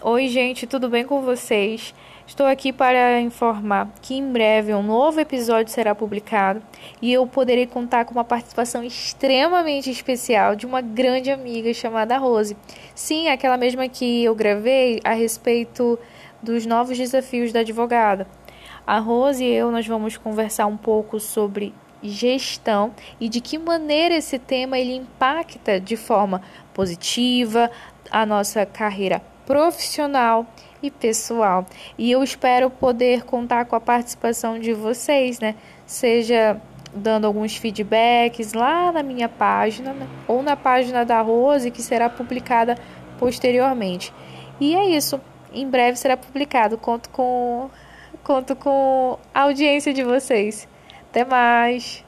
Oi, gente, tudo bem com vocês? Estou aqui para informar que em breve um novo episódio será publicado e eu poderei contar com uma participação extremamente especial de uma grande amiga chamada Rose. Sim, aquela mesma que eu gravei a respeito dos novos desafios da advogada. A Rose e eu nós vamos conversar um pouco sobre gestão e de que maneira esse tema ele impacta de forma positiva a nossa carreira profissional e pessoal. E eu espero poder contar com a participação de vocês, né? Seja dando alguns feedbacks lá na minha página né? ou na página da Rose, que será publicada posteriormente. E é isso. Em breve será publicado. Conto com conto com a audiência de vocês. Até mais.